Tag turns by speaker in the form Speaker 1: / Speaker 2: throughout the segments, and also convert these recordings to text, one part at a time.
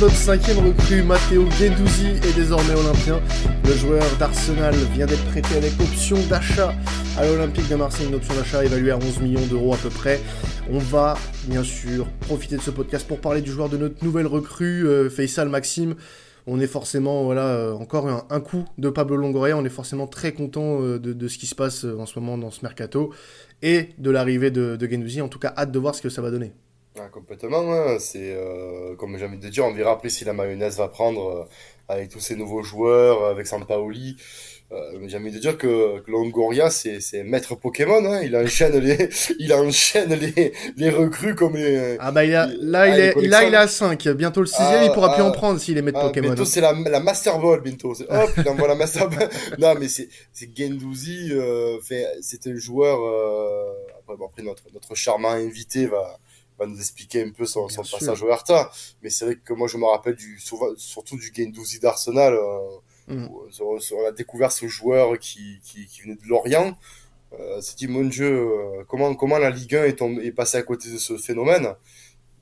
Speaker 1: Notre cinquième recrue, Matteo Guendouzi est désormais olympien. Le joueur d'Arsenal vient d'être prêté avec option d'achat à l'Olympique de Marseille, une option d'achat évaluée à 11 millions d'euros à peu près. On va bien sûr profiter de ce podcast pour parler du joueur de notre nouvelle recrue, euh, Faisal Maxime. On est forcément, voilà, euh, encore un, coup de Pablo Longoria. On est forcément très content euh, de, ce qui se passe en ce moment dans ce mercato et de l'arrivée de, de Guendouzi. En tout cas, hâte de voir ce que ça va donner.
Speaker 2: Ah, complètement, hein. c'est euh, comme j'ai envie de dire, on verra après si la mayonnaise va prendre euh, avec tous ces nouveaux joueurs, avec Sampaoli. Euh, j'ai envie de dire que, que Longoria, c'est, c'est maître Pokémon, hein. il enchaîne les, il enchaîne les, les recrues comme les.
Speaker 1: Ah bah il a, là, il est, là il est à 5, bientôt le 6 il pourra plus en ah, prendre s'il est maître ah, Pokémon.
Speaker 2: Bientôt c'est la, la Master Ball, bientôt. Hop, il envoie la Master Ball. non mais c'est, c'est Gendouzi, euh, c'est un joueur, après, bon, après notre, notre charmant invité va, va nous expliquer un peu son, son passage au Hertha. Mais c'est vrai que moi, je me rappelle du, surtout du Gendouzi d'Arsenal. Euh, mm. où, on a découvert ce joueur qui, qui, qui venait de Lorient. Euh, c'est dit, mon Dieu, euh, comment, comment la Ligue 1 est, est passée à côté de ce phénomène?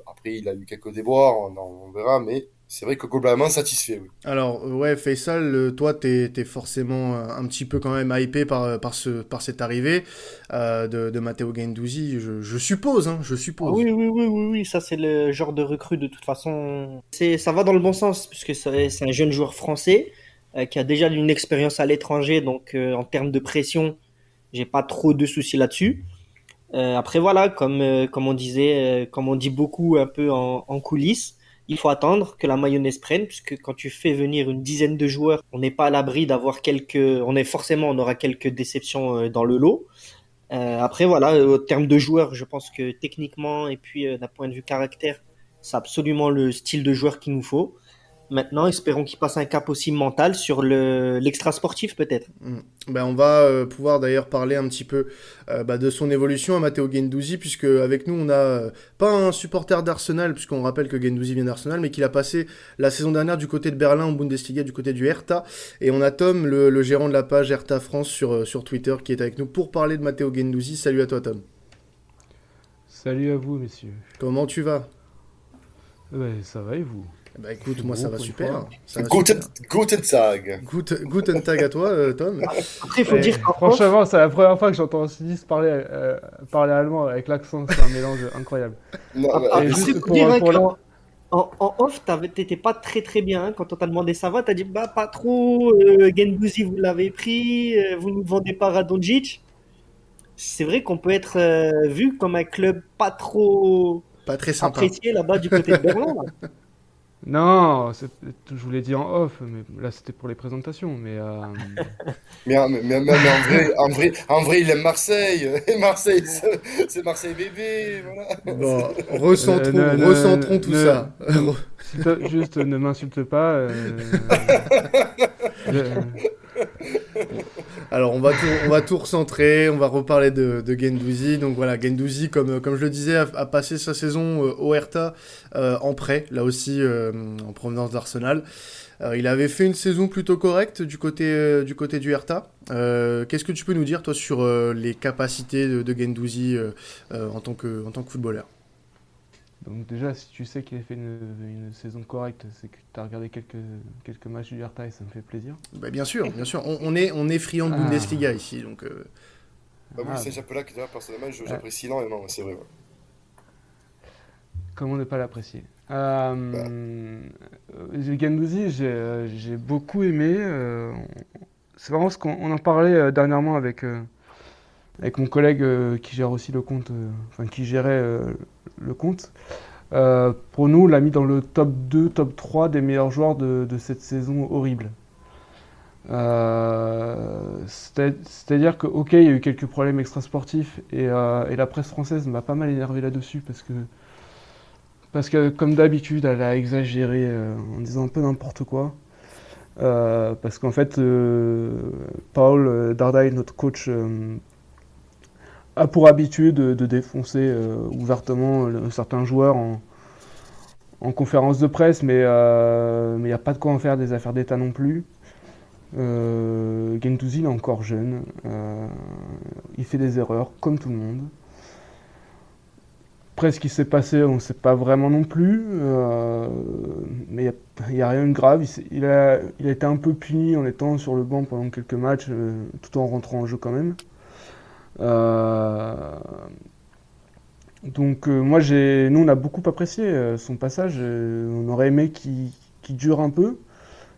Speaker 2: Après, il a eu quelques déboires, on, on verra, mais c'est vrai que globalement satisfait. Oui.
Speaker 1: Alors, ouais, Faisal, euh, toi, tu es, forcément un petit peu quand même hypé par, par, ce, par cette arrivée euh, de, de, Matteo Gendouzi, je, suppose, hein, je suppose.
Speaker 3: oui, oui, oui, oui, oui, ça c'est le genre de recrue de toute façon. Ça va dans le bon sens, puisque c'est un jeune joueur français euh, qui a déjà une expérience à l'étranger, donc en termes de pression, j'ai pas trop de soucis là-dessus. après, voilà, comme, comme on disait, comme on dit beaucoup un peu en, en coulisses, il faut attendre que la mayonnaise prenne, puisque quand tu fais venir une dizaine de joueurs, on n'est pas à l'abri d'avoir quelques, on est forcément, on aura quelques déceptions euh, dans le lot. Euh, après, voilà, au terme de joueurs, je pense que techniquement et puis euh, d'un point de vue caractère, c'est absolument le style de joueur qu'il nous faut. Maintenant, espérons qu'il passe un cap aussi mental sur l'extra sportif peut-être.
Speaker 1: Mm. Ben, on va euh, pouvoir d'ailleurs parler un petit peu euh, bah, de son évolution à Matteo Gendouzi, puisque avec nous on n'a euh, pas un supporter d'Arsenal, puisqu'on rappelle que Gendouzi vient d'Arsenal, mais qu'il a passé la saison dernière du côté de Berlin en Bundesliga, du côté du Hertha. Et on a Tom, le, gérant de la page Hertha France sur, sur Twitter, qui est avec nous pour parler de Matteo Gendouzi. Salut à toi Tom.
Speaker 4: Salut à vous messieurs.
Speaker 1: Comment tu vas?
Speaker 4: Ça va et vous?
Speaker 1: Bah écoute, moi ça va super.
Speaker 2: guten, guten Tag.
Speaker 1: guten Tag à toi, euh, Tom.
Speaker 3: Après, il faut dire
Speaker 4: Franchement, c'est la première fois que j'entends Sinis parler, euh, parler allemand avec l'accent. C'est un mélange incroyable.
Speaker 3: Non, ah, juste pour, pour, en, en, off, t'étais pas très très bien hein, quand on t'a demandé ça va. T'as dit bah pas trop. Euh, Genbuzi, vous l'avez pris. Euh, vous ne vendez pas Radonjic. C'est vrai qu'on peut être vu comme un club pas trop
Speaker 1: pas très sympa.
Speaker 3: apprécié là-bas du côté de Berlin.
Speaker 4: Non, je vous l'ai dit en off, mais là c'était pour les présentations. Mais, euh...
Speaker 2: mais, mais, mais, en, vrai, en, vrai, en vrai, il aime Marseille. Et Marseille, c'est Marseille bébé. Voilà.
Speaker 1: Bon, recentrons, euh, recentrons tout ça.
Speaker 4: Juste ne m'insulte pas. Euh...
Speaker 1: Alors on va tout, on va recentrer, on va reparler de, de Gendouzi. Donc voilà, Gendouzi, comme, comme je le disais, a, passé sa saison euh, au Hertha euh, en prêt, là aussi euh, en provenance d'Arsenal. il avait fait une saison plutôt correcte du côté du, côté. Qu'est-ce que tu peux nous dire toi sur les capacités de, de en tant que footballeur?
Speaker 4: Donc déjà, si tu sais qu'il a fait une, saison correcte, c'est que tu as regardé quelques, quelques matchs du Hertha et ça me fait plaisir.
Speaker 1: Bah, bien sûr, bien sûr. On, est, on est friand de ah. Bundesliga ici. Donc, euh...
Speaker 2: bah, oui, ah, c'est là que personnellement, j'apprécie énormément, c'est vrai.
Speaker 4: Comment ne pas l'apprécier? Euh, bah. Gandouzi, j'ai beaucoup aimé. Euh, c'est vraiment ce qu'on en parlait euh, dernièrement avec, euh, avec mon collègue qui gère aussi le compte, enfin qui gérait le compte. Euh, pour nous, l'a mis dans le top 2, top 3 des meilleurs joueurs de, cette saison horrible. Euh, c'est-à-dire que, ok, il y a eu quelques problèmes extrasportifs et, euh, et la presse française m'a pas mal énervé là-dessus parce que, parce que, comme d'habitude, elle a exagéré en disant un peu n'importe quoi. parce qu'en fait, Paul Dardai, notre coach, a pour habitude de, défoncer euh, ouvertement certains joueurs en, conférence de presse, mais euh, il n'y a pas de quoi en faire des affaires d'État non plus. Euh, est encore jeune, euh, il fait des erreurs comme tout le monde. après, ce qui s'est passé, on ne sait pas vraiment non plus. Euh, mais il n'y a, rien de grave. Il, a, il, été un peu puni en étant sur le banc pendant quelques matchs, euh, tout en rentrant en jeu quand même. Euh, donc moi, nous, on a beaucoup apprécié son passage. on aurait aimé qu'il dure un peu.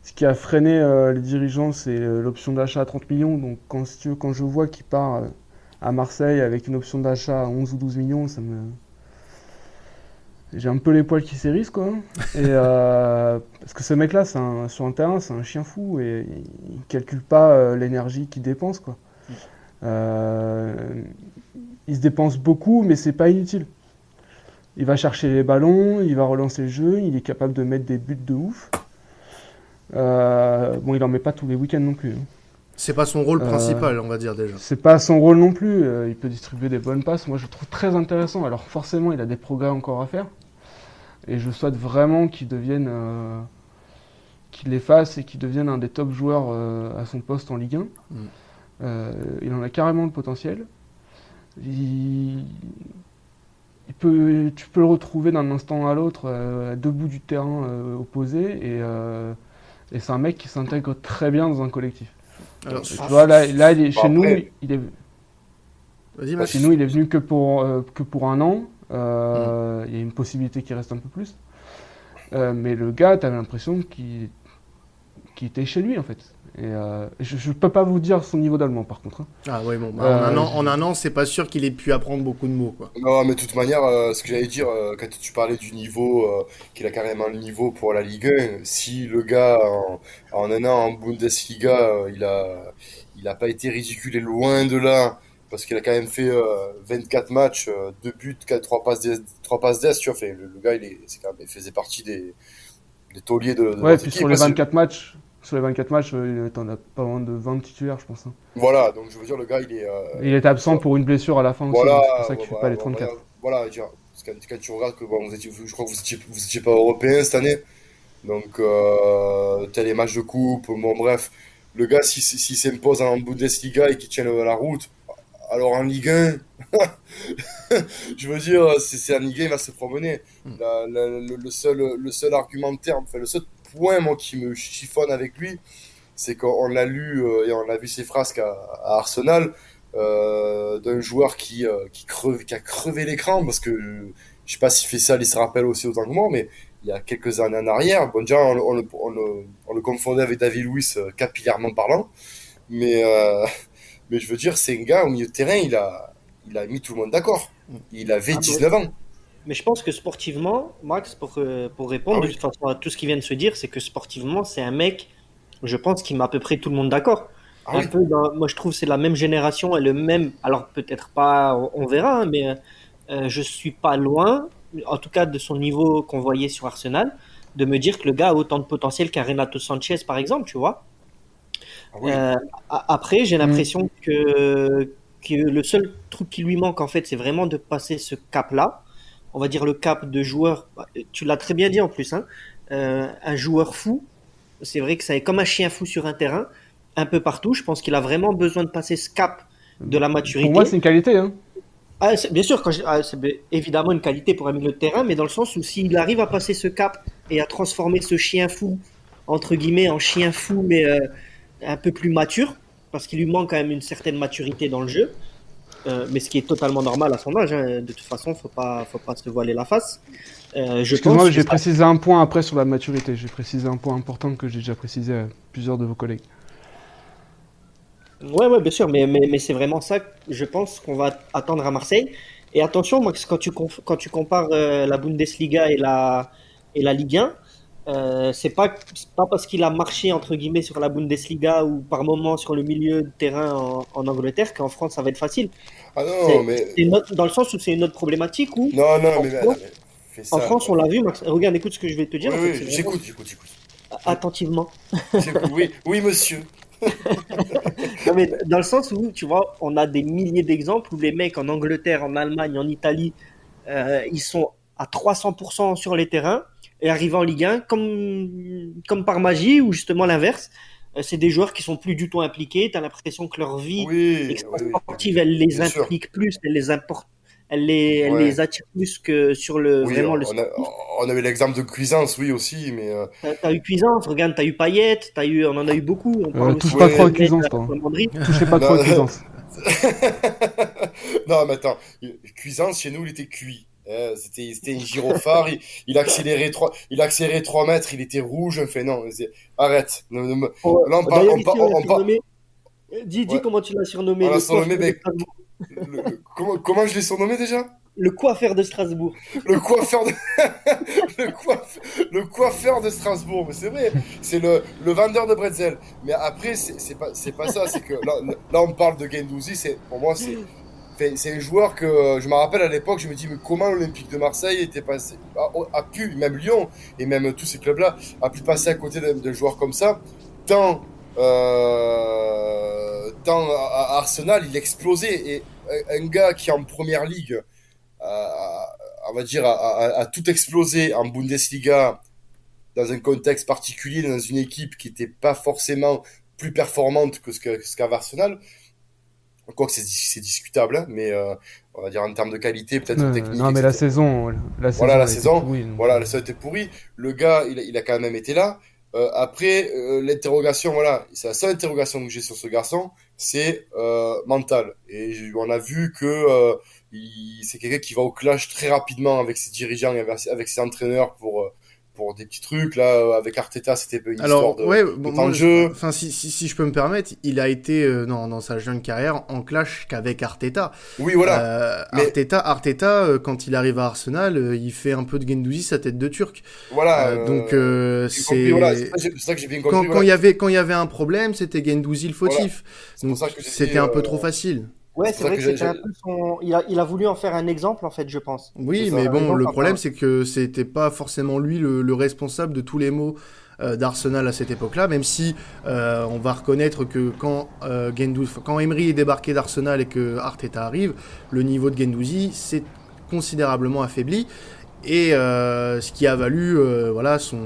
Speaker 4: Ce qui a freiné les dirigeants, c'est l'option d'achat à 30 millions. Donc quand, quand je vois qu'il part à Marseille avec une option d'achat à 11 ou 12 millions, ça me j'ai un peu les poils qui s'érissent quoi. Et euh, parce que ce mec-là, sur un terrain, c'est un chien fou et il calcule pas euh, l'énergie qu'il dépense quoi. Euh, il se dépense beaucoup, mais c'est pas inutile. Il va chercher les ballons, il va relancer le jeu, il est capable de mettre des buts de ouf. bon, il en met pas tous les week-ends non plus. Hein.
Speaker 1: C'est pas son rôle principal, on va dire déjà.
Speaker 4: C'est pas son rôle non plus. il peut distribuer des bonnes passes. Moi, je le trouve très intéressant. Alors, forcément, il a des progrès encore à faire. Et je souhaite vraiment qu'il devienne, euh, qu'il l'efface et qu'il devienne un des top joueurs euh, à son poste en Ligue 1. Mm. Euh, il en a carrément le potentiel. Il, peut, tu peux le retrouver d'un instant à l'autre à deux bouts du terrain opposé et, c'est un mec qui s'intègre très bien dans un collectif. Alors, tu vois, là, chez nous, il est. Chez nous, il est venu que pour, que pour un an. Euh, il y a une possibilité qu'il reste un peu plus. Euh, mais le gars, tu avais l'impression qu'il était chez lui en fait. Et euh, je, ne peux pas vous dire son niveau d'allemand par contre. Hein.
Speaker 1: Ah bon, bah, en, un an, en un an, c'est pas sûr qu'il ait pu apprendre beaucoup de mots. Quoi.
Speaker 2: Non, mais de toute manière, ce que j'allais dire, quand tu parlais du niveau, qu'il a carrément le niveau pour la Ligue 1, si le gars, en, un an en Bundesliga, il a, il a pas été ridiculé loin de là parce qu'il a quand même fait 24 euh, matchs, 2 euh, buts, 4, 3 passes d'ess, 3 passes tu vois, le, le, gars, il, est, quand même, il faisait partie des, des tauliers de, de
Speaker 4: Ouais, puis sur les 24 matchs, sur les 24 matchs, euh, t'en as pas moins de 20 titulaires, je pense. Hein.
Speaker 2: Voilà, donc je veux dire, le gars, il est...
Speaker 4: il était absent pour une blessure à la fin
Speaker 2: voilà,
Speaker 4: c'est pour ça qu'il fait pas les 34.
Speaker 2: Voilà, voilà quand, quand, tu regardes que bon, vous étiez, je crois que vous étiez, vous étiez pas européen cette année, donc euh, t'as les matchs de coupe, bon bref, le gars, s'il si, si s'impose en Bundesliga et qu'il tient la route, alors en Ligue 1, je veux dire, c'est en Ligue 1, il va se promener. Hmm. le, seul, le seul argumentaire, enfin, le seul point moi, qui me chiffonne avec lui, c'est qu'on l'a lu euh, et on a vu ses frasques à, Arsenal euh, d'un joueur qui, euh, qui, creve, qui a crevé l'écran parce que je sais pas s'il fait ça, il se rappelle aussi autant que moi, mais il y a quelques années en arrière, bon, déjà, on, on, on, le confondait avec David Luiz capillairement parlant, mais mais je veux dire, c'est un gars au milieu de terrain, il a, il a mis tout le monde d'accord. Il avait 19 ah, ans.
Speaker 3: Mais je pense que sportivement, Max, pour, euh, pour répondre ah à tout ce qui vient de se dire, c'est que sportivement, c'est un mec, je pense, qui met à peu près tout le monde d'accord. Ah un peu moi, je trouve c'est la même génération et le même. Alors, peut-être pas, on verra, hein, mais euh, je suis pas loin, en tout cas de son niveau qu'on voyait sur Arsenal, de me dire que le gars a autant de potentiel qu'un Renato Sanchez, par exemple, tu vois. Euh, après, j'ai l'impression que, que le seul truc qui lui manque, en fait, c'est vraiment de passer ce cap-là. On va dire le cap de joueur. Tu l'as très bien dit en plus. Hein, euh, un joueur fou. C'est vrai que ça est comme un chien fou sur un terrain, un peu partout. Je pense qu'il a vraiment besoin de passer ce cap de la maturité.
Speaker 4: Pour moi, c'est une qualité. Hein.
Speaker 3: Ah, bien sûr, ah, c'est évidemment une qualité pour un milieu de terrain, mais dans le sens où s'il arrive à passer ce cap et à transformer ce chien fou, entre guillemets, en chien fou, mais euh, un peu plus mature, parce qu'il lui manque quand même une certaine maturité dans le jeu. Euh, mais ce qui est totalement normal à son âge. Hein. De toute façon, faut pas, faut pas se voiler la face.
Speaker 4: Euh, j'ai précisé un point après sur la maturité. J'ai précisé un point important que j'ai déjà précisé à plusieurs de vos collègues.
Speaker 3: Ouais, ouais, bien sûr, mais, mais, mais c'est vraiment ça, je pense, qu'on va attendre à Marseille. Et attention, moi, quand tu, quand tu compares euh, la Bundesliga et la, et la Ligue 1, euh, c'est pas pas parce qu'il a marché entre guillemets sur la Bundesliga ou par moment sur le milieu de terrain en, Angleterre qu'en France ça va être facile.
Speaker 2: Ah non, mais
Speaker 3: dans le sens où c'est une autre problématique où
Speaker 2: non non mais,
Speaker 3: en France on l'a vu. Max, regarde, écoute ce que je vais te dire.
Speaker 2: Oui, j'écoute, j'écoute, j'écoute.
Speaker 3: Attentivement.
Speaker 2: oui, oui, monsieur.
Speaker 3: non, mais dans le sens où tu vois, on a des milliers d'exemples où les mecs en Angleterre, en Allemagne, en Italie, euh, ils sont à 300% sur les terrains et arriver en Ligue 1 comme, comme par magie ou justement l'inverse. Euh, c'est des joueurs qui sont plus du tout impliqués. Tu as l'impression que leur vie sportive, elle les implique plus, elle les, importe, elle les, elle
Speaker 2: Ouais.
Speaker 3: les attire plus que sur le
Speaker 2: Oui,
Speaker 3: vraiment le
Speaker 2: on, a, on avait l'exemple de Cuisance, oui, aussi, mais euh,
Speaker 3: T'as t'as eu Cuisance, regarde, t'as eu Payet, t'as eu, on en a eu beaucoup. On parle
Speaker 4: Euh, touche pas
Speaker 2: Ouais.
Speaker 4: trop à Cuisance, toi.
Speaker 3: commanderie.
Speaker 4: Touchez pas trop à Cuisance.
Speaker 2: non, mais attends, Cuisance, chez nous, il était cuit. Euh, c'était c'était un gyrophare, il, il accélérait 3 il accélérait 3 mètres, il était rouge, enfin non, arrête. Ne- ne me- Là, on parle-
Speaker 3: surnommé- Dis, dis
Speaker 2: Ouais.
Speaker 3: comment tu l'as surnommé.
Speaker 2: On l'a
Speaker 3: le-
Speaker 2: le- comment, comment je l'ai surnommé déjà?
Speaker 3: Le coiffeur de Strasbourg.
Speaker 2: Le coiffeur de... le, coiff... le coiffeur de Strasbourg, mais c'est vrai, c'est le, le vendeur de bretzel. Mais après, c'est c'est pas, c'est pas ça, c'est que là, là, on parle de Gendouzi, c'est, pour moi, c'est, c'est un joueur que euh, je me rappelle à l'époque, je me dis, mais comment l'Olympique de Marseille était passé, a, pu, même Lyon, et même tous ces clubs-là, a pu passer à côté d'un joueur comme ça, tant, euh, à, Arsenal, il explosait, et un, gars qui en première ligue, on va dire, a, tout explosé en Bundesliga dans un contexte particulier, dans une équipe qui n'était pas forcément plus performante que- ce qu'avait Arsenal. Quoique c'est c'est discutable, mais euh, on va dire en termes de qualité, peut-être
Speaker 4: Euh,
Speaker 2: technique.
Speaker 4: non, mais la saison, la saison,
Speaker 2: Voilà, la saison,
Speaker 4: pourrie.
Speaker 2: Voilà, ça a été pourri. Le gars, il, a- il a quand même été là. Euh, après, euh, l'interrogation, voilà, c'est la seule interrogation que j'ai sur ce garçon, c'est euh, mental. Et on a vu que euh, il- c'est quelqu'un qui va au clash très rapidement avec ses dirigeants et avec, avec ses entraîneurs pour euh, pour des petits trucs. Là, euh, avec Arteta, c'était une
Speaker 1: Alors,
Speaker 2: histoire de.
Speaker 1: ouais,
Speaker 2: de
Speaker 1: bon, moi,
Speaker 2: de
Speaker 1: je-
Speaker 2: jeu.
Speaker 1: enfin, si, si, si je peux me permettre, il a été euh, dans, dans sa jeune carrière en clash qu'avec Arteta.
Speaker 2: Oui, voilà.
Speaker 1: Euh,
Speaker 2: Mais-
Speaker 1: Arteta, Arteta euh, quand il arrive à Arsenal, euh, il fait un peu de Gendouzi sa tête de Turc.
Speaker 2: voilà.
Speaker 1: Donc euh, c'est
Speaker 2: voilà, ça que j'ai- bien compris.
Speaker 1: quand il
Speaker 2: voilà.
Speaker 1: y avait quand il y avait un problème, c'était Gendouzi le fautif. Donc c'était un peu trop facile.
Speaker 3: Ouais,
Speaker 2: C'est
Speaker 3: vrai
Speaker 2: que
Speaker 3: un peu son. Il a, il a voulu en faire un exemple, en fait, je pense.
Speaker 1: Oui, mais bon,
Speaker 3: exemple,
Speaker 1: le problème c'est que c'était pas forcément lui le, le responsable de tous les maux euh, d'Arsenal à cette époque-là, même si euh, on va reconnaître que quand euh, Gendouzi, quand Emery est débarqué d'Arsenal et que Arteta arrive, le niveau de Gendouzi s'est considérablement affaibli et euh, ce qui a valu euh, voilà son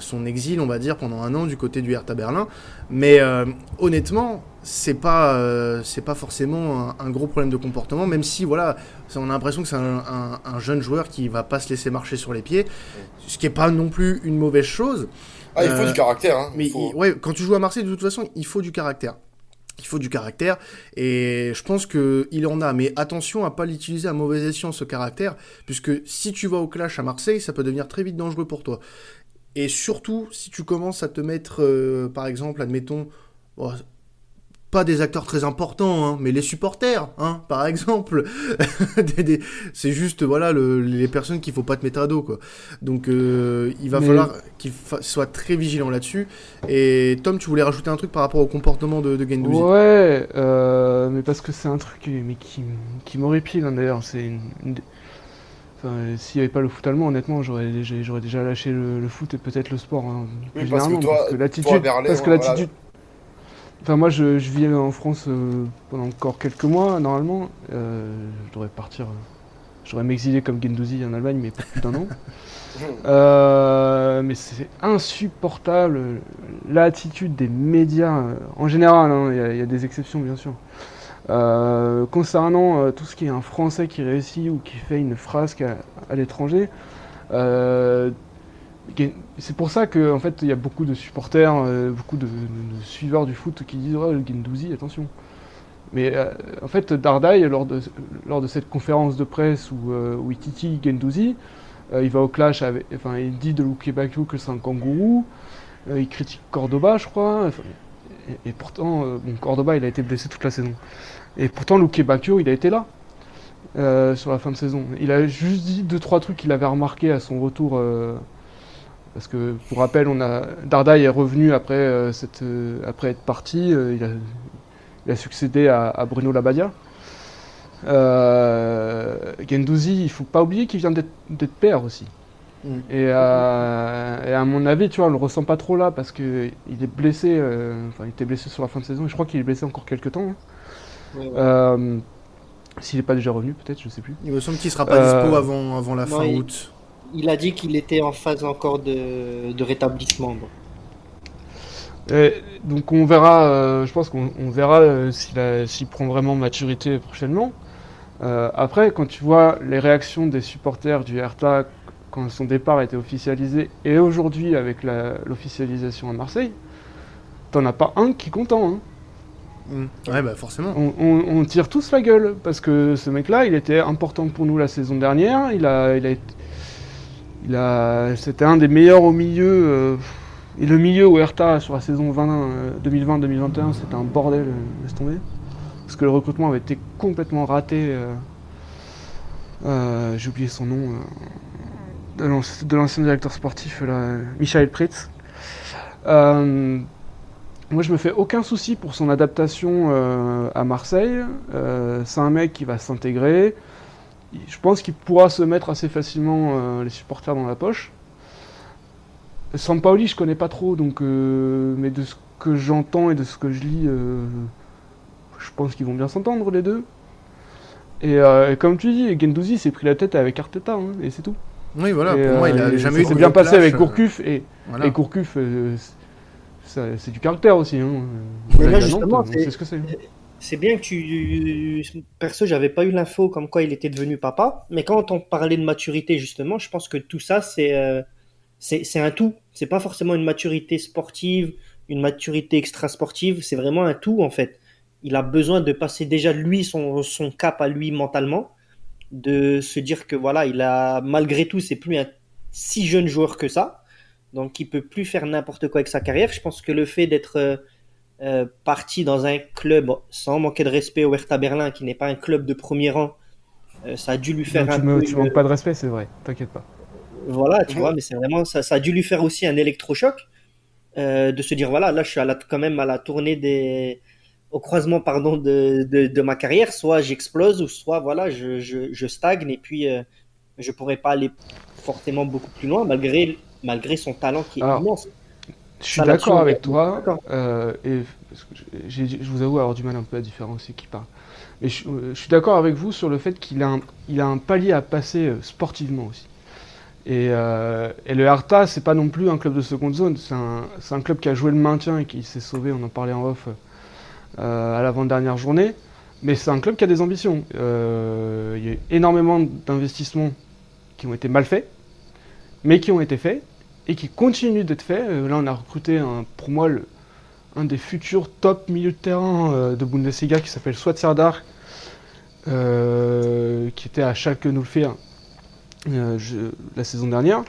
Speaker 1: son exil, on va dire, pendant un an du côté du Hertha Berlin. Mais euh, honnêtement, c'est pas, euh, c'est pas forcément un, un gros problème de comportement, même si voilà, on a l'impression que c'est un, un- un jeune joueur qui va pas se laisser marcher sur les pieds, ce qui est pas non plus une mauvaise chose.
Speaker 2: Ah, il faut
Speaker 1: Euh,
Speaker 2: du caractère. Hein.
Speaker 1: Mais
Speaker 2: Il faut-
Speaker 1: il- ouais, quand tu joues à Marseille, de toute façon, il faut du caractère. Il faut du caractère et je pense que il en a. Mais attention à pas l'utiliser à mauvais escient ce caractère, puisque si tu vas au clash à Marseille, ça peut devenir très vite dangereux pour toi. Et surtout si tu commences à te mettre, euh, par exemple, admettons, bon, pas des acteurs très importants, hein, mais les supporters, hein, par exemple. C'est juste voilà le- les personnes qu'il faut pas te mettre à dos quoi. Donc euh, il va
Speaker 4: Mais-
Speaker 1: falloir qu'il fa- soit très vigilant là-dessus. Et Tom, tu voulais rajouter un truc par rapport au comportement de, de Gendouzi?
Speaker 4: Ouais, euh, mais parce que c'est un truc mais qui, qui m'horripile hein, d'ailleurs. C'est une, Enfin, s'il n'y avait pas le foot allemand, honnêtement, j'aurais déjà, j'aurais lâché le, le foot et peut-être le sport. hein,
Speaker 2: Oui,
Speaker 4: plus
Speaker 2: parce que
Speaker 4: généralement,
Speaker 2: toi-
Speaker 4: parce que l'attitude, parce que
Speaker 2: voilà.
Speaker 4: l'attitude. Enfin, moi, je, je vis en France euh, pendant encore quelques mois, normalement. Euh, je devrais partir. euh, je devrais m'exiler comme Gendouzi en Allemagne, mais pas plus d'un an. Euh, mais c'est insupportable l'attitude des médias euh, en général. hein, y il y, a des exceptions bien sûr. Euh, concernant euh, tout ce qui est un Français qui réussit ou qui fait une frasque à, l'étranger, euh, c'est pour ça que en fait il y a beaucoup de supporters, beaucoup de, de- suiveurs du foot qui disent oh le attention. Mais en fait Dardaï lors de lors de cette conférence de presse où, où il titille Gendouzi, euh, il va au clash enfin, il dit de Luke Bakio que c'est un kangourou. Il critique Cordoba, je crois. Et, pourtant, euh, Cordoba, il a été blessé toute la saison. Et pourtant, Luke Bakio, il a été là euh, sur la fin de saison. Il a juste dit deux trois trucs qu'il avait remarqué à son retour. euh, parce que, pour rappel, on a Dardaï est revenu après cette, après être parti. il, a, succédé à, Bruno Labbadia. Euh, Gendouzi, il faut pas oublier qu'il vient d'être père aussi. Et, euh, et à mon avis, tu vois, on le ressent pas trop là parce que il est blessé. euh, Enfin, il était blessé sur la fin de saison. Et je crois qu'il est blessé encore quelques temps. hein.
Speaker 3: Ouais, ouais.
Speaker 4: Euh, S'il n'est pas déjà revenu, peut-être, je sais plus.
Speaker 1: Il me semble qu'il sera pas
Speaker 4: Euh,
Speaker 1: dispo avant, avant la
Speaker 3: non,
Speaker 1: fin
Speaker 3: il-
Speaker 1: août.
Speaker 3: Il a dit qu'il était en phase encore de, de rétablissement. bon.
Speaker 4: Et donc on verra, euh, je pense qu'on on verra euh, s'il prend vraiment maturité prochainement. Euh, après, quand tu vois les réactions des supporters du Hertha quand son départ a été officialisé et aujourd'hui avec l'officialisation à Marseille, t'en as pas un qui est content. Hein.
Speaker 1: Mmh. Ouais, bah forcément.
Speaker 4: On, tire tous la gueule parce que ce mec-là, il était important pour nous la saison dernière. Il a, il a, il a, c'était un des meilleurs au milieu. Euh, et le milieu au Hertha sur la saison 2020-2021, c'était un bordel, laisse tomber. Parce que le recrutement avait été complètement raté. Euh, euh, j'ai oublié son nom. De l'ancien directeur sportif, Michael Pritz. Moi, je me fais aucun souci pour son adaptation euh, à Marseille. Euh, c'est un mec qui va s'intégrer. Je pense qu'il pourra se mettre assez facilement euh, les supporters dans la poche. Sampaoli, je connais pas trop, donc, mais de ce que j'entends et de ce que je lis, je pense qu'ils vont bien s'entendre les deux. Et, comme tu dis, Gendouzi s'est pris la tête avec Arteta, hein, et c'est tout.
Speaker 1: Oui, voilà, pour moi, il a jamais eu
Speaker 4: de bien passé avec Gourcuff, et, et Gourcuff, c'est du caractère aussi. Hein.
Speaker 3: c'est ce que c'est. C'est bien que tu. Perso, j'avais pas eu l'info comme quoi il était devenu papa, mais quand on parlait de maturité, justement, je pense que tout ça, c'est euh, c'est un tout. C'est pas forcément une maturité sportive, une maturité extra-sportive, c'est vraiment un tout, en fait. Il a besoin de passer déjà, lui, son, son cap à lui mentalement, de se dire que voilà, il a, malgré tout, c'est plus un si jeune joueur que ça donc il peut plus faire n'importe quoi avec sa carrière. Je pense que le fait d'être euh, euh, parti dans un club sans manquer de respect au Hertha Berlin, qui n'est pas un club de premier rang, euh, ça a dû lui faire un
Speaker 4: tu, peu, tu manques pas de respect, c'est vrai. T'inquiète pas.
Speaker 3: Voilà, tu vois, mais c'est vraiment ça, ça a dû lui faire aussi un électrochoc de se dire voilà, là je suis à la, quand même à la tournée des au croisement pardon de, de, ma carrière, soit j'explose ou soit voilà je, je, je stagne et puis je pourrais pas aller forcément beaucoup plus loin malgré malgré son talent qui est immense.
Speaker 4: Je suis d'accord avec toi, euh, et je vous avoue avoir du mal un peu à différencier qui parle. Mais je, suis d'accord avec vous sur le fait qu'il a, un, il a un palier à passer euh, sportivement aussi. Et, euh, et le Harta, c'est pas non plus un club de seconde zone, c'est un, un, club qui a joué le maintien et qui s'est sauvé, on en parlait en off à l'avant-dernière journée. Mais c'est un club qui a des ambitions. il y a eu énormément d'investissements qui ont été mal faits, mais qui ont été faits et qui continue d'être fait. Euh, là, on a recruté pour moi un des futurs top milieux de terrain euh, de Bundesliga qui s'appelle Swat Sardar, euh, qui était à chaque nous le fait la saison dernière.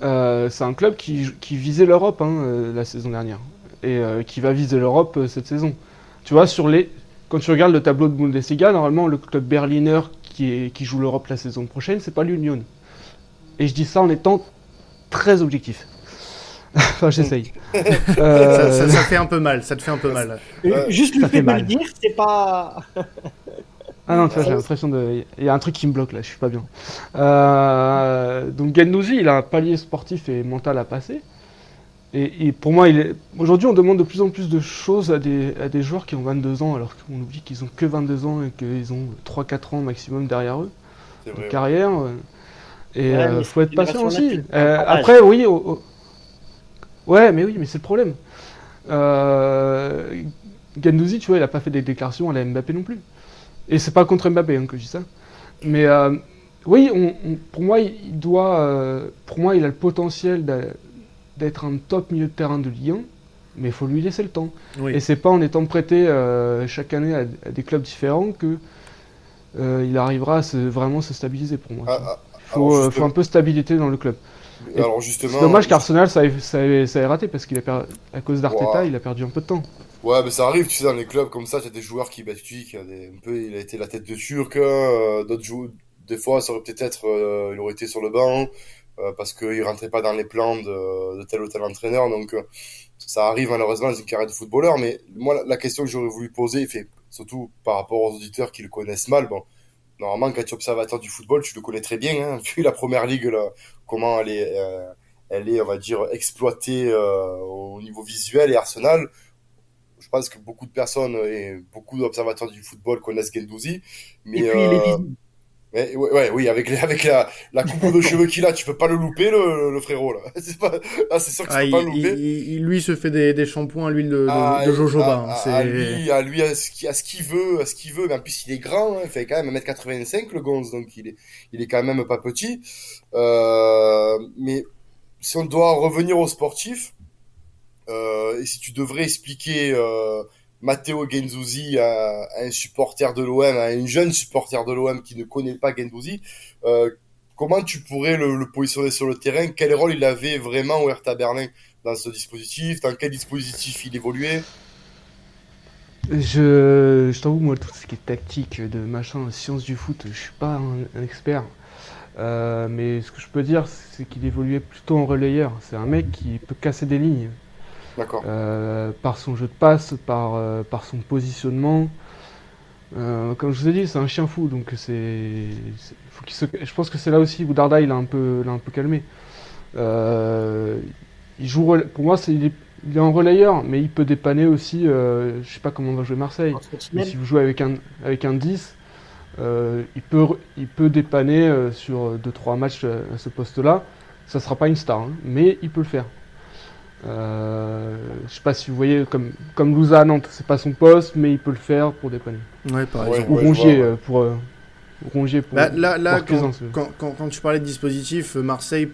Speaker 4: c'est un club qui, visait l'Europe hein, la saison dernière et qui va viser l'Europe cette saison. Tu vois, sur les, quand tu regardes le tableau de Bundesliga, normalement le club berliner qui, est, qui joue l'Europe la saison prochaine, c'est pas l'Union. Et je dis ça en étant très objectif. enfin, j'essaye.
Speaker 1: Euh, ça, fait un peu mal, ça te fait un peu mal.
Speaker 3: Juste le fait de le dire, c'est pas.
Speaker 4: ah non, tu vois, j'ai l'impression de. Il y a un truc qui me bloque là, je suis pas bien. Euh... Donc Gendouzi, il a un palier sportif et mental à passer. Et, pour moi, il est... aujourd'hui, on demande de plus en plus de choses à des, à des joueurs qui ont 22 ans, alors qu'on oublie qu'ils ont que 22 ans et qu'ils ont 3-4 ans maximum derrière eux. de carrière. Et il euh, faut être patient aussi. Euh, après, oui. Ouais, mais oui, mais c'est le problème. Euh, Gandouzi, tu vois, il a pas fait des déclarations à la Mbappé non plus. Et c'est pas contre Mbappé hein, que je dis ça. Mais euh, oui, pour moi, il doit. pour moi, il a le potentiel d'être un top milieu de terrain de Ligue 1 mais il faut lui laisser le temps. Et c'est pas en étant prêté chaque année à, des clubs différents que il arrivera à vraiment se stabiliser pour moi. Ah, ah, faut, euh, faut un peu de stabilité dans le club.
Speaker 2: alors justement,
Speaker 4: c'est dommage qu'Arsenal ça, ça, ça ait raté parce qu'il a à cause d'Arteta, il a perdu un peu de temps.
Speaker 2: Ouais, mais ça arrive, tu sais, dans les clubs comme ça, tu as des joueurs qui, bah, tu dis, a des, un peu, il a été la tête de Turc, hein, euh, d'autres joueurs, des fois, ça aurait peut-être, euh, il aurait été sur le banc, parce qu'il rentrait pas dans les plans de, de tel ou tel entraîneur, donc ça arrive malheureusement dans une carrière de footballeur, mais moi, la question que j'aurais voulu poser, fait, surtout par rapport aux auditeurs qui le connaissent mal, bon, normalement, quand tu es observateur du football, tu le connais très bien, hein, vu la première ligue, là, comment elle est, euh, elle est, on va dire, exploitée euh, au niveau visuel et Arsenal. Je pense que beaucoup de personnes et beaucoup d'observateurs du football connaissent Gendouzi. Mais, et puis, il est euh, visible. Ouais, ouais, oui, avec, avec la, la coupe de cheveux qu'il a, tu peux pas le louper, le, le frérot, là. C'est pas, ah, c'est sûr que tu
Speaker 1: Ah,
Speaker 2: peux
Speaker 1: il,
Speaker 2: pas le louper.
Speaker 1: il- il- lui se fait des, des shampoings à l'huile de, de,
Speaker 2: Ah,
Speaker 1: de jojoba.
Speaker 2: à,
Speaker 1: hein,
Speaker 2: à-
Speaker 1: c'est-
Speaker 2: à lui, à lui, à ce qu'il à ce qu'il veut, à ce qu'il veut. Mais en plus, il est grand, hein, il fait quand même 1m85, le gonze, donc il est, il est quand même pas petit. Euh, mais si on doit revenir aux sportifs, euh, et si tu devrais expliquer euh, Matteo Genzouzi à, un supporter de l'OM, à un jeune supporter de l'OM qui ne connaît pas Genzouzi, euh, comment tu pourrais le, positionner sur le terrain? Quel rôle il avait vraiment au Hertha Berlin dans ce dispositif? Dans quel dispositif il évoluait?
Speaker 4: Je, je t'avoue, moi, tout ce qui est tactique, de machin, science du foot, je suis pas un, expert. Euh, mais ce que je peux dire, c'est qu'il évoluait plutôt en relayeur. C'est un mec qui peut casser des lignes. Euh, par son jeu de passe, par, euh, par son positionnement. Euh, comme je vous ai dit, c'est un chien fou, donc c'est, c'est- faut qu'il se, je pense que c'est là aussi où Darda il a un peu, l'a un peu calmé. Euh, il joue, pour moi, c'est, il, est, il est en relayeur, mais il peut dépanner aussi. Euh, je sais pas comment on va jouer Marseille. Mais si vous jouez avec un, avec un 10, euh, il, peut, il peut dépanner euh, sur 2-3 matchs à ce poste-là. Ça sera pas une star, hein, mais il peut le faire. Euh, je sais pas si vous voyez, comme, comme Louza à Nantes, c'est pas son poste, mais il peut le faire pour dépanner.
Speaker 1: Ouais, par exemple.
Speaker 4: Ou
Speaker 2: je
Speaker 4: Rongier
Speaker 2: vois, ouais.
Speaker 4: euh, pour. euh, Rongier pour.
Speaker 1: Bah, là, là
Speaker 4: pour
Speaker 1: quand, quand, quand, quand tu parlais de dispositif, euh, Marseille,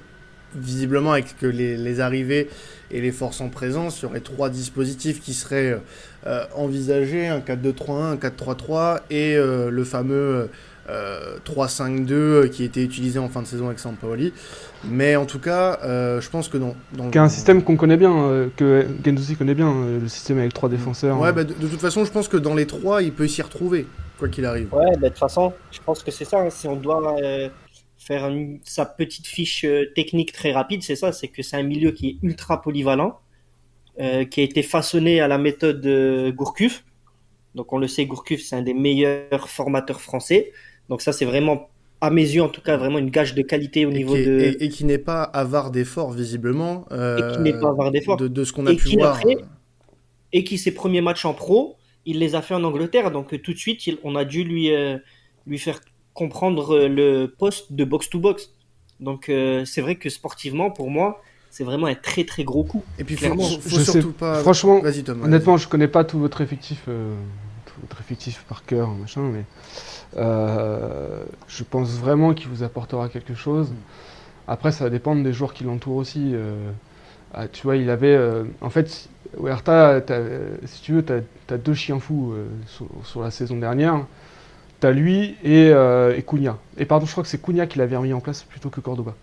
Speaker 1: visiblement, avec que les, les arrivées et les forces en présence, il y aurait trois dispositifs qui seraient euh, envisagés un 4-2-3-1, un 4-3-3 et euh, le fameux euh, 3-5-2 euh, qui était utilisé en fin de saison avec Sampaoli. Mais en tout cas, euh, je pense que dans. dans
Speaker 4: Qui est un système qu'on connaît bien, euh, que Gendouzi connaît bien, euh, le système avec trois défenseurs.
Speaker 1: Ouais, bah, de, de toute façon, je pense que dans les trois, il peut s'y retrouver, quoi qu'il arrive.
Speaker 3: Ouais, bah, de toute façon, je pense que c'est ça. hein. Si on doit euh, faire une- sa petite fiche euh, technique très rapide, c'est ça. C'est que c'est un milieu qui est ultra polyvalent, euh, qui a été façonné à la méthode euh, Gourcuff. Donc on le sait, Gourcuff, c'est un des meilleurs formateurs français. Donc ça, c'est vraiment, à mes yeux en tout cas, vraiment une gage de qualité au
Speaker 1: Et
Speaker 3: niveau
Speaker 1: qui, est-
Speaker 3: de...
Speaker 1: et, et qui n'est pas avare d'efforts, visiblement. euh,
Speaker 3: Et qui n'est pas avare d'efforts.
Speaker 1: De, de ce qu'on a
Speaker 3: Et
Speaker 1: pu
Speaker 3: qui,
Speaker 1: voir.
Speaker 3: après, et qui ses premiers matchs en pro, il les a fait en Angleterre. Donc euh, tout de suite, il- on a dû lui, euh, lui faire comprendre le poste de box-to-box. Donc euh, c'est vrai que sportivement, pour moi, c'est vraiment un très très gros coup.
Speaker 1: Et puis, faut,
Speaker 3: Clairement.
Speaker 1: faut, faut
Speaker 4: Je sais-
Speaker 1: surtout pas.
Speaker 4: Franchement. Honnêtement, je connais pas tout votre effectif, euh, votre effectif par cœur, machin, mais euh, je pense vraiment qu'il vous apportera quelque chose. Après, ça va dépendre des joueurs qui l'entourent aussi. euh. Ah, tu vois, il avait, euh, en fait, t'as- si tu veux, tu as, deux chiens fous sur, la saison dernière. Tu as lui et, et Cunha. Et pardon, je crois que c'est Cunha qui l'avait remis en place plutôt que Cordoba.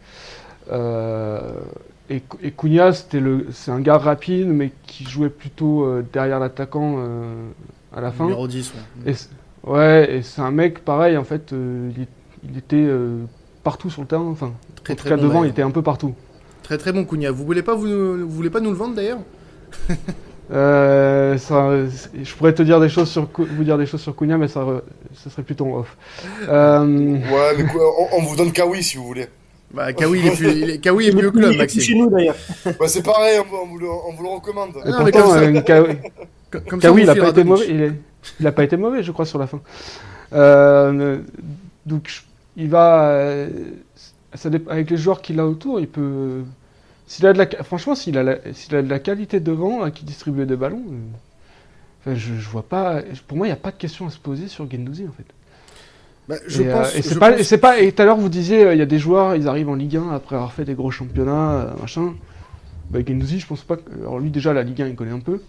Speaker 4: Et, et Cunha, c'est un gars rapide, mais qui jouait plutôt derrière l'attaquant à la fin.
Speaker 1: Numéro 10, ouais.
Speaker 4: Et c'est- ouais, et c'est un mec pareil, en fait, euh, il, il était euh, partout sur le terrain. Enfin,
Speaker 1: Très
Speaker 4: en tout
Speaker 1: très
Speaker 4: cas,
Speaker 1: bon.
Speaker 4: devant, il
Speaker 1: d'ailleurs.
Speaker 4: était un peu partout.
Speaker 1: Très très bon, Cunha. Vous voulez pas, vous, vous voulez pas nous le vendre d'ailleurs?
Speaker 4: Euh, ça, je pourrais te dire des choses sur, vous dire des choses sur Cunha, mais ça, ça serait plutôt en off. Euh,
Speaker 2: Ouais, mais quoi, on, on vous donne Kawi si vous voulez.
Speaker 1: Bah, Kawi, il est plus, il est, Kawi est plus au club,
Speaker 3: Il est plus chez
Speaker 1: Maxime.
Speaker 3: nous d'ailleurs.
Speaker 2: Ouais, c'est pareil, on, on vous le, on vous le recommande.
Speaker 1: Ah,
Speaker 4: et
Speaker 1: mais
Speaker 4: pourtant,
Speaker 1: comme ça-
Speaker 4: euh,
Speaker 1: Comme- ça, on
Speaker 4: il a
Speaker 1: fait
Speaker 4: pas été mauvais. Il, est- il a pas été mauvais, je crois, sur la fin. Euh, donc, il va, euh, ça avec les joueurs qu'il a autour, il peut. S'il a de la, franchement, s'il a, la- s'il a de la qualité devant, à qui distribuer des ballons, euh, je, je vois pas. Pour moi, il n'y a pas de question à se poser sur Gendouzi en fait.
Speaker 1: Bah, je
Speaker 4: et, euh, c'est pas,
Speaker 1: pense-
Speaker 4: et c'est pas. Et tout à l'heure, vous disiez, euh, il y a des joueurs, ils arrivent en Ligue 1 après avoir fait des gros championnats, euh, machin. Bah, Gendouzi, je pense pas. que- Alors lui, déjà, la Ligue 1, il connaît un peu.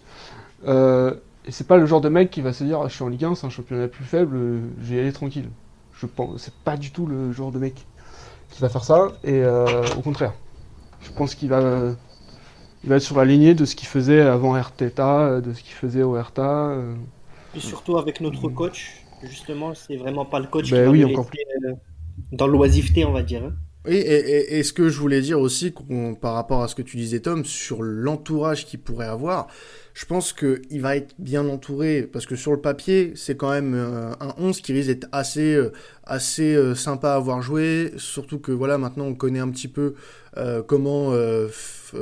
Speaker 4: Euh, et c'est pas le genre de mec qui va se dire, Ah, je suis en Ligue 1, c'est un championnat plus faible, je vais y aller tranquille. Je pense, c'est pas du tout le genre de mec qui va faire ça. Et euh, au contraire, je pense qu'il va. Il va être sur la lignée de ce qu'il faisait avant euh, de ce qu'il faisait au Hertha. euh.
Speaker 3: Puis surtout avec notre coach, justement, c'est vraiment pas le coach
Speaker 4: Ben
Speaker 3: qui
Speaker 4: oui, encore
Speaker 3: dans l'oisiveté, on va dire.
Speaker 1: Oui, et, et- et ce que je voulais dire aussi, par rapport à ce que tu disais, Tom, sur l'entourage qu'il pourrait avoir, je pense qu'il va être bien entouré, parce que sur le papier, c'est quand même euh, un 11 qui risque d'être assez, euh, assez euh, sympa à avoir joué, surtout que voilà, maintenant on connaît un petit peu comment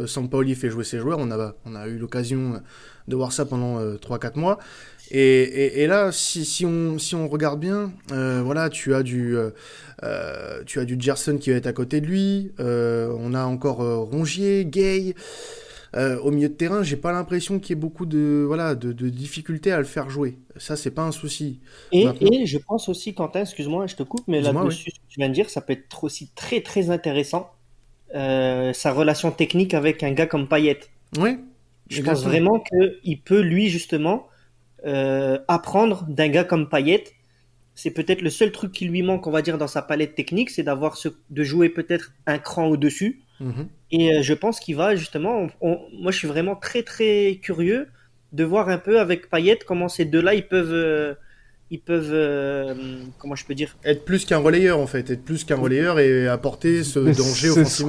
Speaker 1: Sampaoli fait jouer ses joueurs, on a, on a eu l'occasion de voir ça pendant euh, 3-4 mois. Et, et, et là, si, si, on, si on regarde bien, euh, voilà, tu as du, euh, euh, tu as du Gerson qui va être à côté de lui. euh, on a encore Rongier, Gay. Au milieu de terrain, j'ai pas l'impression qu'il y ait beaucoup de, voilà, de, de difficultés à le faire jouer. Ça, c'est pas un souci.
Speaker 3: Et, je pense aussi, Quentin, excuse-moi, je te coupe, mais là-dessus, ce que tu viens de dire, ça peut être aussi très très intéressant. sa relation technique avec un gars comme Payet.
Speaker 1: Oui.
Speaker 3: Je pense vraiment qu'il peut, lui, justement, euh, apprendre d'un gars comme Payet. C'est peut-être le seul truc qui lui manque, on va dire, dans sa palette technique, c'est d'avoir ce, de jouer peut-être un cran au-dessus.
Speaker 1: Mhm.
Speaker 3: Et euh, je pense qu'il va justement. on- on- moi, je suis vraiment très très curieux de voir un peu avec Payet comment ces deux-là ils peuvent, euh, ils peuvent, euh, comment je peux dire.
Speaker 1: Être plus qu'un relayeur, en fait. Être plus qu'un relayeur et apporter ce danger
Speaker 4: c'est ce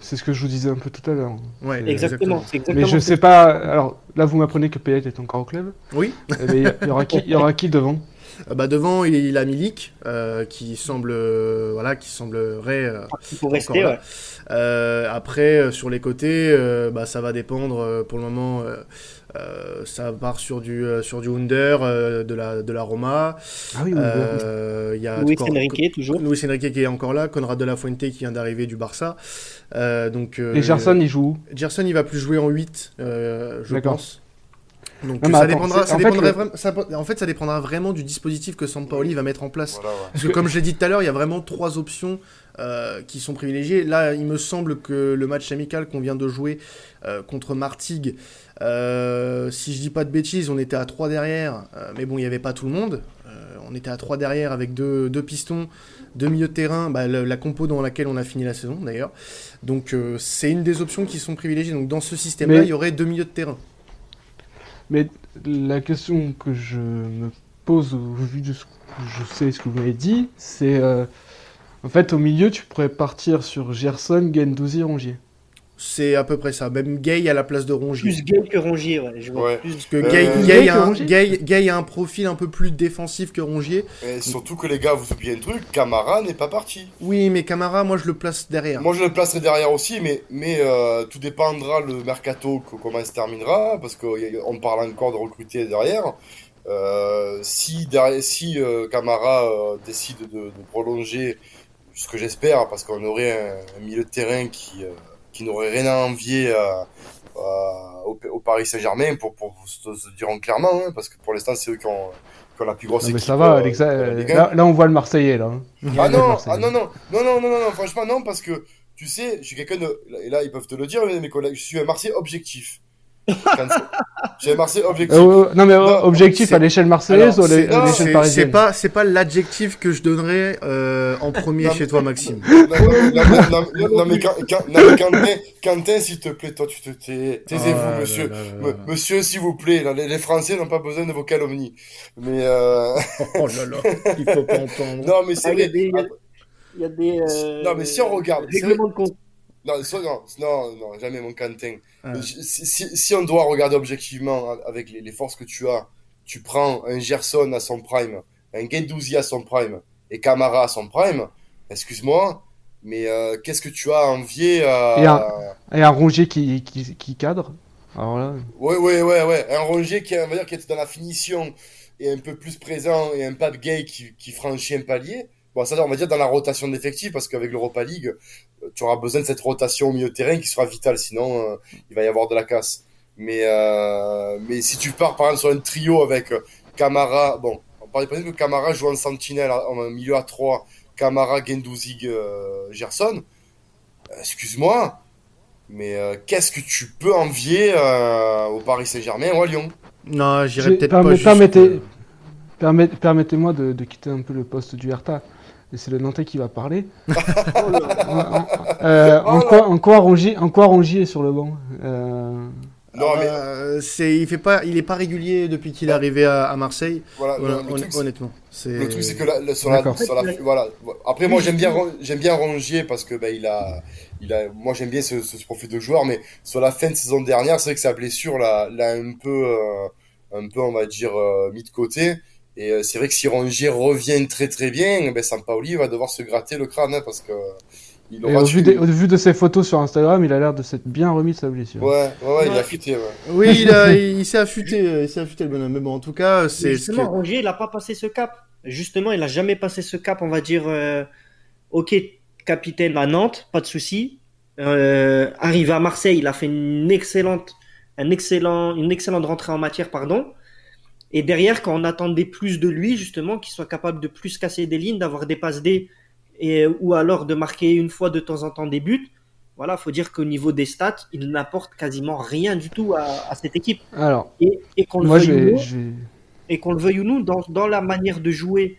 Speaker 4: C'est ce que je vous disais un peu tout à l'heure.
Speaker 1: Ouais,
Speaker 3: Exactement.
Speaker 4: Mais je sais pas. Alors là, vous m'apprenez que Payet est encore au club.
Speaker 1: Oui.
Speaker 4: Ben, Il y, aura qui, il y aura qui devant?
Speaker 1: Bah devant, il, il a Milik, euh, qui semble, euh, voilà, qui semblerait euh,
Speaker 3: Il faut rester. Ouais.
Speaker 1: Euh, après, euh, sur les côtés, euh, bah, ça va dépendre. euh, pour le moment, euh, euh, ça part sur du, euh, sur du Under euh, de, la, de la Roma.
Speaker 4: Ah oui,
Speaker 1: Euh, Il y a
Speaker 3: Luis Enrique toujours.
Speaker 1: Luis Enrique qui est encore là, Conrad de la Fuente qui vient d'arriver du Barça. Euh, donc, euh,
Speaker 4: Et Gerson, il joue où?
Speaker 1: Gerson, il va plus jouer en 8, euh, je pense. Donc
Speaker 4: Non, mais
Speaker 1: ça
Speaker 4: attends,
Speaker 1: dépendra, ça
Speaker 4: en fait, le-
Speaker 1: ça- en fait, ça dépendra vraiment du dispositif que Sampaoli va mettre en place.
Speaker 2: Voilà, ouais.
Speaker 1: Parce que comme je l'ai dit tout à l'heure, il y a vraiment trois options euh, qui sont privilégiées. Là, il me semble que le match amical qu'on vient de jouer euh, contre Martigues, euh, si je dis pas de bêtises, on était à 3 derrière, euh, mais bon, il n'y avait pas tout le monde. Euh, on était à 3 derrière avec deux, deux pistons, deux milieux de terrain, bah, le- la compo dans laquelle on a fini la saison d'ailleurs. Donc euh, c'est une des options qui sont privilégiées. Donc dans ce système-là,
Speaker 4: Mais-
Speaker 1: il y aurait deux milieux de terrain.
Speaker 4: Mais la question que je me pose au vu de ce que je sais ce que vous m'avez dit, c'est euh, en fait au milieu tu pourrais partir sur Gerson, Gendouzi, Rongier.
Speaker 1: C'est à peu près ça. Même Gay à la place de Rongier.
Speaker 3: Plus Gay que Rongier. Ouais. Je vois
Speaker 2: Ouais.
Speaker 3: plus-
Speaker 1: Parce que
Speaker 2: Euh,
Speaker 1: Gay, Gay
Speaker 4: Gay
Speaker 1: a un,
Speaker 4: Rongier
Speaker 1: Gay- Gay a un profil un peu plus défensif que Rongier.
Speaker 2: Et surtout que les gars, vous oubliez un truc, Camara n'est pas parti.
Speaker 1: Oui, mais Camara, moi je le place derrière.
Speaker 2: Moi je le placerai derrière aussi, mais, mais euh, tout dépendra le mercato, que- comment il se terminera, parce qu'on parle encore de recruter derrière. Euh, si derrière, si euh, Camara euh, décide de, de prolonger, ce que j'espère, parce qu'on aurait un, un milieu de terrain qui, euh, qui n'aurait rien à envier au, au Paris Saint-Germain, pour, pour se, se diront clairement, hein, parce que pour l'instant c'est eux qui ont, qui ont la plus grosse
Speaker 4: Non, mais
Speaker 2: équipe.
Speaker 4: ça va,
Speaker 2: euh,
Speaker 4: Alexa,
Speaker 2: de la Ligue 1.
Speaker 4: là, là, on voit le Marseillais là. hein.
Speaker 2: Ah
Speaker 4: Le
Speaker 2: non, ah non, non, non, non, non, non, non, franchement non, parce que tu sais, je suis quelqu'un de, et là ils peuvent te le dire, mes collègues, je suis un Marseillais objectif. Un Marseillais objectif.
Speaker 4: Euh, euh, non mais euh,
Speaker 2: Non,
Speaker 4: objectif à l'échelle marseillaise ou à l'échelle
Speaker 1: c'est
Speaker 4: parisienne
Speaker 1: pas, c'est pas l'adjectif que je donnerais euh, en premier
Speaker 2: Non,
Speaker 1: chez toi, Maxime.
Speaker 2: Non, mais Quentin, Quentin, s'il te plaît, toi, tu te tais- taisez-vous,
Speaker 1: Ah,
Speaker 2: monsieur.
Speaker 1: là, là, là,
Speaker 2: Me-
Speaker 1: là.
Speaker 2: Monsieur, s'il vous plaît, là, les, les Français n'ont pas besoin de vos calomnies. Mais euh...
Speaker 1: Oh là là, il faut pas entendre.
Speaker 2: non, mais c'est
Speaker 3: Ah, il y a
Speaker 2: vrai.
Speaker 3: des- il y a- Il y a des. euh,
Speaker 2: Non, mais si on regarde, c'est
Speaker 3: Règlements de compte.
Speaker 2: Non, so- non, non, non, jamais mon Quentin.
Speaker 1: Ah.
Speaker 2: Si, si- si on doit regarder objectivement avec les, les forces que tu as, tu prends un Gerson à son prime, un Gendouzi à son prime et Camara à son prime, excuse-moi, mais euh, qu'est-ce que tu as à envier à...
Speaker 4: Et un- Et un Rongier qui, qui, qui cadre. Alors là,
Speaker 2: Ouais, ouais, ouais, ouais. Un Rongier qui, on va dire, qui est dans la finition et un peu plus présent et un Pape Gay qui, qui franchit un palier. Bon, ça, on va dire dans la rotation d'effectifs parce qu'avec l'Europa League, tu auras besoin de cette rotation au milieu de terrain qui sera vitale, sinon euh, il va y avoir de la casse. Mais, euh, mais si tu pars par exemple sur un trio avec euh, Camara, bon, on parlait par exemple que Camara joue en sentinelle en milieu à 3, Camara, Gendouzi, euh, Gerson, excuse-moi, mais euh, qu'est-ce que tu peux envier euh, au Paris Saint-Germain ou à Lyon?
Speaker 1: Non, j'irai peut-être
Speaker 4: permet-
Speaker 1: pas
Speaker 4: permettez- permet- Permettez-moi de, de quitter un peu le poste du Hertha. Et c'est le Nantais qui va parler.
Speaker 3: Oh.
Speaker 4: Euh, en,
Speaker 2: Oh
Speaker 4: quoi, en, quoi Rongier, en quoi Rongier est sur le banc Euh,
Speaker 2: Non, mais
Speaker 1: Euh, c'est, il fait pas, il est pas régulier depuis qu'il est arrivé à, à Marseille.
Speaker 2: voilà,
Speaker 1: Voilà,
Speaker 2: le,
Speaker 1: hon-
Speaker 2: truc, c'est-
Speaker 1: honnêtement, c'est.
Speaker 2: le truc, c'est que la, la- sur, la,
Speaker 4: D'accord.
Speaker 2: sur la- voilà. Après, moi, j'aime bien, j'aime bien Rongier parce que ben, il a, il a, moi, j'aime bien ce, profil de joueur, mais sur la fin de saison dernière, c'est vrai que sa blessure l'a, l'a un peu, euh, un peu, on va dire, euh, mis de côté. Et euh, c'est vrai que si Rongier revient très très bien, ben Sampaoli va devoir se gratter le crâne hein, parce que il
Speaker 4: Et
Speaker 2: aura
Speaker 4: au vu, des- au vu de ses photos sur Instagram, il a l'air de s'être bien remis de sa blessure.
Speaker 2: Ouais, ouais, ouais, il a fuité, ouais.
Speaker 1: Oui, il, a- il s'est affûté, euh, il s'est affûté le bonhomme. Mais bon, en tout cas, c'est ce
Speaker 3: Justement,
Speaker 1: qui-
Speaker 3: Rongier, il n'a pas passé ce cap. Justement, il n'a jamais passé ce cap, on va dire, euh, ok, capitaine à Nantes, pas de souci. Euh, arrivé à Marseille, il a fait une excellente, un excellent, une excellente rentrée en matière, pardon. Et derrière, quand on attendait plus de lui, justement, qu'il soit capable de plus casser des lignes, d'avoir des passes D, et, ou alors de marquer une fois de temps en temps des buts, voilà, faut dire qu'au niveau des stats, il n'apporte quasiment rien du tout à, à cette équipe.
Speaker 4: Alors,
Speaker 3: Et, et qu'on le qu'on le veuille ou non, dans, dans la manière de jouer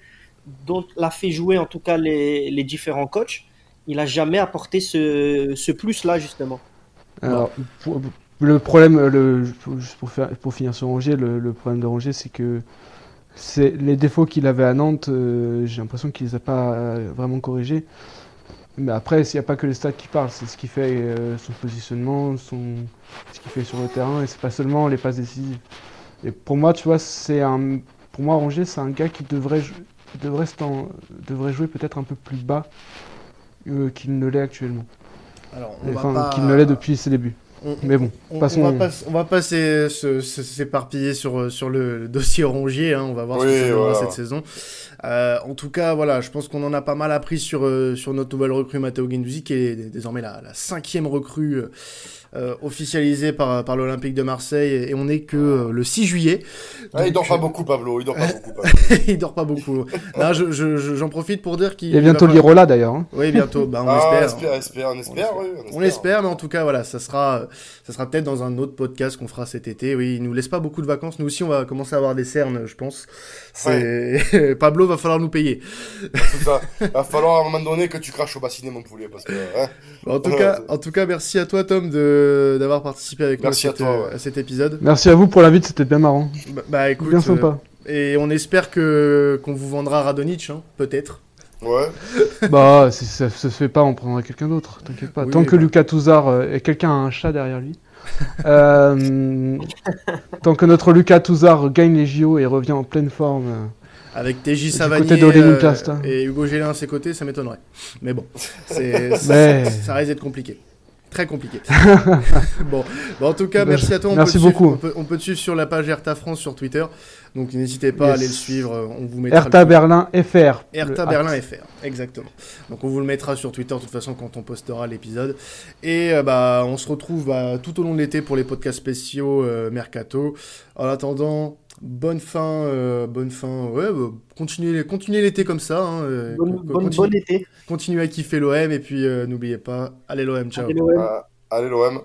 Speaker 3: dont l'a fait jouer en tout cas les, les différents coachs, il a jamais apporté ce, ce plus-là justement.
Speaker 4: Alors, pour- le problème, le, juste pour, faire, pour finir sur Rongier, le, le problème de Rongier, c'est que c'est les défauts qu'il avait à Nantes, euh, j'ai l'impression qu'il les a pas euh, vraiment corrigés. Mais après, s'il n'y a pas que les stats qui parlent, c'est ce qui fait euh, son positionnement, son, ce qu'il fait sur le terrain, et c'est pas seulement les passes décisives. Et pour moi, tu vois, c'est un, pour moi, Rongier, c'est un gars qui devrait, devrait, devrait jouer peut-être un peu plus bas euh, qu'il ne l'est actuellement.
Speaker 1: Alors, on va
Speaker 4: Enfin,
Speaker 1: pas-
Speaker 4: qu'il ne l'est depuis ses débuts.
Speaker 1: On-
Speaker 4: Mais bon,
Speaker 1: On,
Speaker 4: passons.
Speaker 1: on va pas, on va pas s'é- se- se- s'éparpiller sur, sur le, le dossier Rongier, hein, on va voir ce que ça
Speaker 2: voilà.
Speaker 1: cette saison. Euh, en tout cas, voilà, je pense qu'on en a pas mal appris sur, euh, sur notre nouvelle recrue Matteo Guendouzi, qui est désormais la, la cinquième recrue euh, officialisée par, par l'Olympique de Marseille, et on est que euh, le 6 juillet.
Speaker 2: Ah, il dort pas beaucoup, Pablo. Il dort pas beaucoup, Pablo.
Speaker 1: il dort pas beaucoup. Là, je- je- je- j'en profite pour dire qu'il
Speaker 4: a bientôt
Speaker 1: falloir-
Speaker 4: l'Irola d'ailleurs. hein.
Speaker 1: Oui, bientôt, bah, on
Speaker 2: ah,
Speaker 1: espère.
Speaker 2: espère, espère, on espère, oui.
Speaker 1: On l'espère, mais en tout cas, voilà, ça sera, ça sera peut-être dans un autre podcast qu'on fera cet été. Oui, il nous laisse pas beaucoup de vacances. Nous aussi, on va commencer à avoir des cernes, je pense. C'est Pablo va falloir nous payer.
Speaker 2: C'est ça. Va falloir à un moment donné que tu craches au bassinet, mon poulet, parce que. hein.
Speaker 1: En tout
Speaker 2: Ouais,
Speaker 1: cas, en tout cas, merci à toi, Tom, de d'avoir participé avec
Speaker 2: Merci
Speaker 1: moi
Speaker 2: à
Speaker 1: cette-
Speaker 2: toi, ouais.
Speaker 1: à cet épisode.
Speaker 4: Merci à vous pour l'invite, c'était bien marrant.
Speaker 1: Bah, bah, écoute,
Speaker 4: bien
Speaker 1: euh,
Speaker 4: sympa.
Speaker 1: et on espère que qu'on vous vendra Radonic, hein, peut-être.
Speaker 2: Ouais.
Speaker 4: bah, si ça se fait pas, on prendra quelqu'un d'autre, t'inquiète pas.
Speaker 1: Oui,
Speaker 4: tant que
Speaker 1: bah.
Speaker 4: Lucas Touzard euh, et quelqu'un a un chat derrière lui. euh, tant que notre Lucas Touzard gagne les JO et revient en pleine forme. euh,
Speaker 1: Avec TJ Savanier
Speaker 4: d'Olympiasta.
Speaker 1: et Hugo Gélin à ses côtés, ça m'étonnerait. Mais bon, c'est
Speaker 4: Mais-
Speaker 1: ça, ça risque d'être compliqué. Très compliqué. bon. Bon, en tout cas,
Speaker 4: Bah,
Speaker 1: merci à toi. On
Speaker 4: merci
Speaker 1: peut suivre-
Speaker 4: beaucoup.
Speaker 1: on, peut, on peut te suivre sur la page Erta France sur Twitter. Donc n'hésitez pas à aller le suivre. On vous mettra
Speaker 4: Erta
Speaker 1: le-
Speaker 4: Berlin FR.
Speaker 1: Erta Berlin. FR, exactement. Donc on vous le mettra sur Twitter de toute façon quand on postera l'épisode. Et euh, bah on se retrouve bah, tout au long de l'été pour les podcasts spéciaux euh, Mercato. En attendant, bonne fin, euh, bonne fin. Ouais, bah, continuez, continuez l'été comme ça. hein, euh, continue-
Speaker 3: bon été.
Speaker 1: continuez à kiffer l'OM et puis euh, n'oubliez pas, allez l'OM, ciao.
Speaker 3: Allez, l'OM.
Speaker 2: Ah, allez, l'OM.